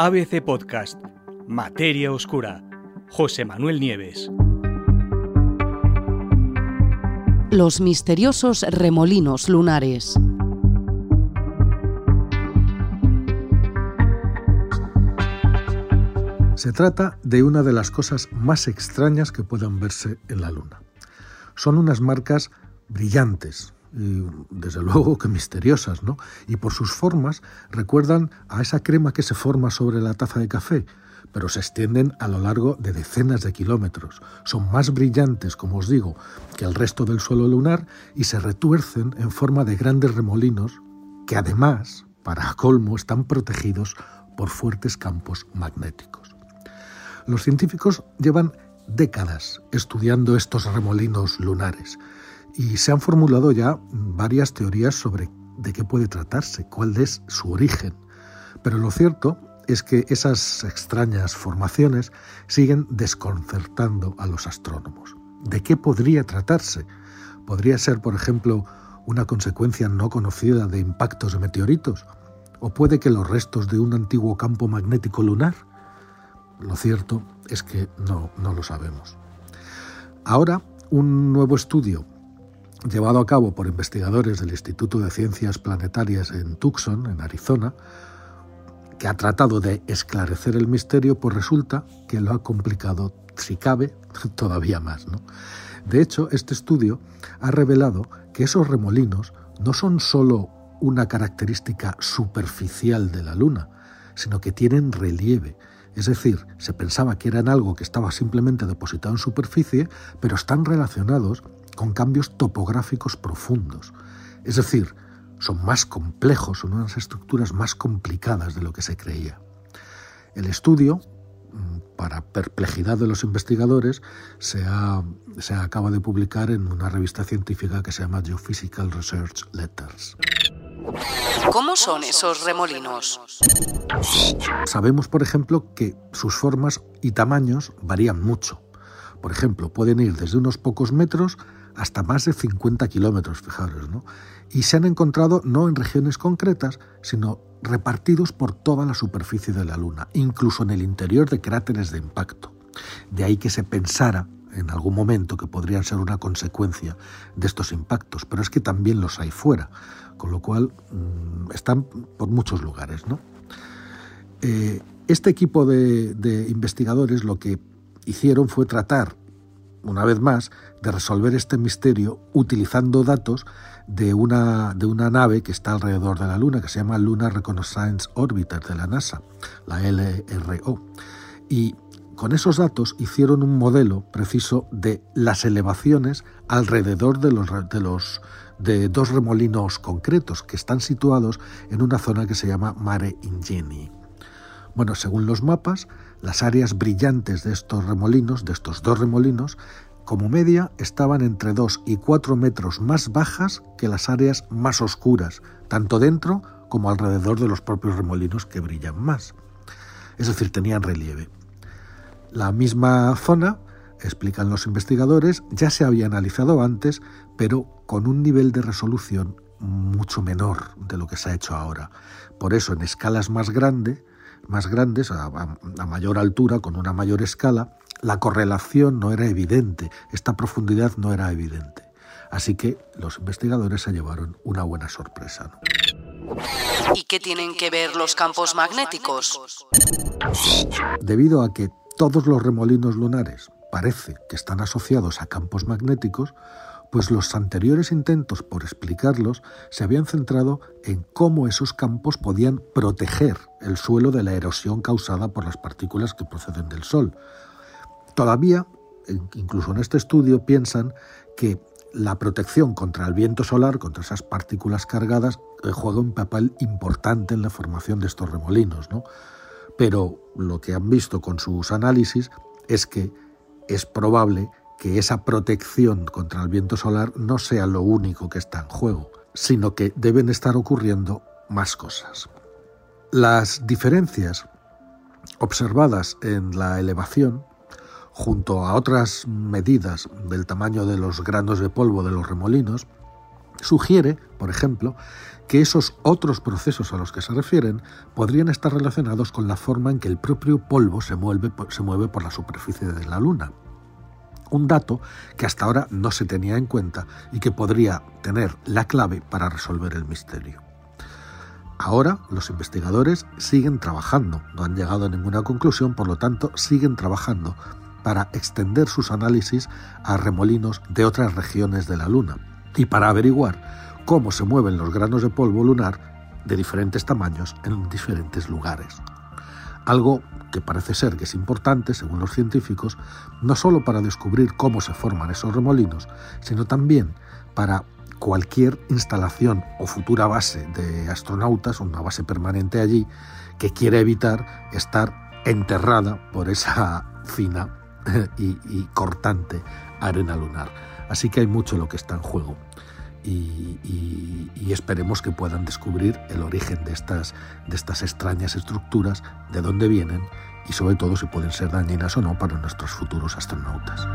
ABC Podcast, Materia Oscura, José Manuel Nieves. Los misteriosos remolinos lunares. Se trata de una de las cosas más extrañas que puedan verse en la Luna. Son unas marcas brillantes, desde luego que misteriosas, ¿no? Y por sus formas recuerdan a esa crema que se forma sobre la taza de café, pero se extienden a lo largo de decenas de kilómetros. Son más brillantes, como os digo, que el resto del suelo lunar y se retuercen en forma de grandes remolinos que además, para colmo, están protegidos por fuertes campos magnéticos. Los científicos llevan décadas estudiando estos remolinos lunares y se han formulado ya varias teorías sobre de qué puede tratarse, cuál es su origen. Pero lo cierto es que esas extrañas formaciones siguen desconcertando a los astrónomos. ¿De qué podría tratarse? ¿Podría ser, por ejemplo, una consecuencia no conocida de impactos de meteoritos? ¿O puede que los restos de un antiguo campo magnético lunar? Lo cierto es que no, no lo sabemos. Ahora, un nuevo estudio llevado a cabo por investigadores del Instituto de Ciencias Planetarias en Tucson, en Arizona, que ha tratado de esclarecer el misterio, pues resulta que lo ha complicado, si cabe, todavía más. De hecho, este estudio ha revelado que esos remolinos no son sólo una característica superficial de la Luna, sino que tienen relieve, es decir, se pensaba que eran algo que estaba simplemente depositado en superficie, pero están relacionados con cambios topográficos profundos. Es decir, son más complejos, son unas estructuras más complicadas de lo que se creía. El estudio, mm, para perplejidad de los investigadores, se, se acaba de publicar en una revista científica que se llama Geophysical Research Letters. ¿Cómo son esos remolinos? Sabemos, por ejemplo, que sus formas y tamaños varían mucho. Por ejemplo, pueden ir desde unos pocos metros hasta más de 50 kilómetros, fijaros, ¿no? Y se han encontrado no en regiones concretas, sino repartidos por toda la superficie de la Luna, incluso en el interior de cráteres de impacto. De ahí que se pensara en algún momento que podrían ser una consecuencia de estos impactos, pero es que también los hay fuera, con lo cual mm, están por muchos lugares. ¿no? Eh, este equipo de, de investigadores lo que hicieron fue tratar, una vez más, de resolver este misterio utilizando datos de una, de una nave que está alrededor de la Luna, que se llama Lunar Reconnaissance Orbiter de la NASA, la LRO. Y con esos datos hicieron un modelo preciso de las elevaciones alrededor de los, de los de dos remolinos concretos que están situados en una zona que se llama Mare Ingeni. Bueno, según los mapas, las áreas brillantes de estos remolinos, de estos dos remolinos, como media estaban entre 2 y 4 metros más bajas que las áreas más oscuras, tanto dentro como alrededor de los propios remolinos que brillan más. Es decir, tenían relieve. La misma zona, explican los investigadores, ya se había analizado antes, pero con un nivel de resolución mucho menor de lo que se ha hecho ahora. Por eso, en escalas más, grande, más grandes, a, a mayor altura, con una mayor escala, la correlación no era evidente, esta profundidad no era evidente. Así que los investigadores se llevaron una buena sorpresa. ¿Y qué tienen que ver los campos magnéticos? Debido a que todos los remolinos lunares parece que están asociados a campos magnéticos, pues los anteriores intentos por explicarlos se habían centrado en cómo esos campos podían proteger el suelo de la erosión causada por las partículas que proceden del Sol. Todavía, incluso en este estudio, piensan que la protección contra el viento solar, contra esas partículas cargadas, eh, juega un papel importante en la formación de estos remolinos, ¿no? pero lo que han visto con sus análisis es que es probable que esa protección contra el viento solar no sea lo único que está en juego, sino que deben estar ocurriendo más cosas. Las diferencias observadas en la elevación, junto a otras medidas del tamaño de los granos de polvo de los remolinos, Sugiere, por ejemplo, que esos otros procesos a los que se refieren podrían estar relacionados con la forma en que el propio polvo se mueve, se mueve por la superficie de la Luna. Un dato que hasta ahora no se tenía en cuenta y que podría tener la clave para resolver el misterio. Ahora los investigadores siguen trabajando, no han llegado a ninguna conclusión, por lo tanto siguen trabajando para extender sus análisis a remolinos de otras regiones de la Luna y para averiguar cómo se mueven los granos de polvo lunar de diferentes tamaños en diferentes lugares. Algo que parece ser que es importante, según los científicos, no solo para descubrir cómo se forman esos remolinos, sino también para cualquier instalación o futura base de astronautas, una base permanente allí, que quiere evitar estar enterrada por esa fina y, cortante arena lunar. Así que hay mucho lo que está en juego. Y, esperemos que puedan descubrir el origen de estas, de estas extrañas estructuras, de dónde vienen y sobre todo si pueden ser dañinas o no para nuestros futuros astronautas.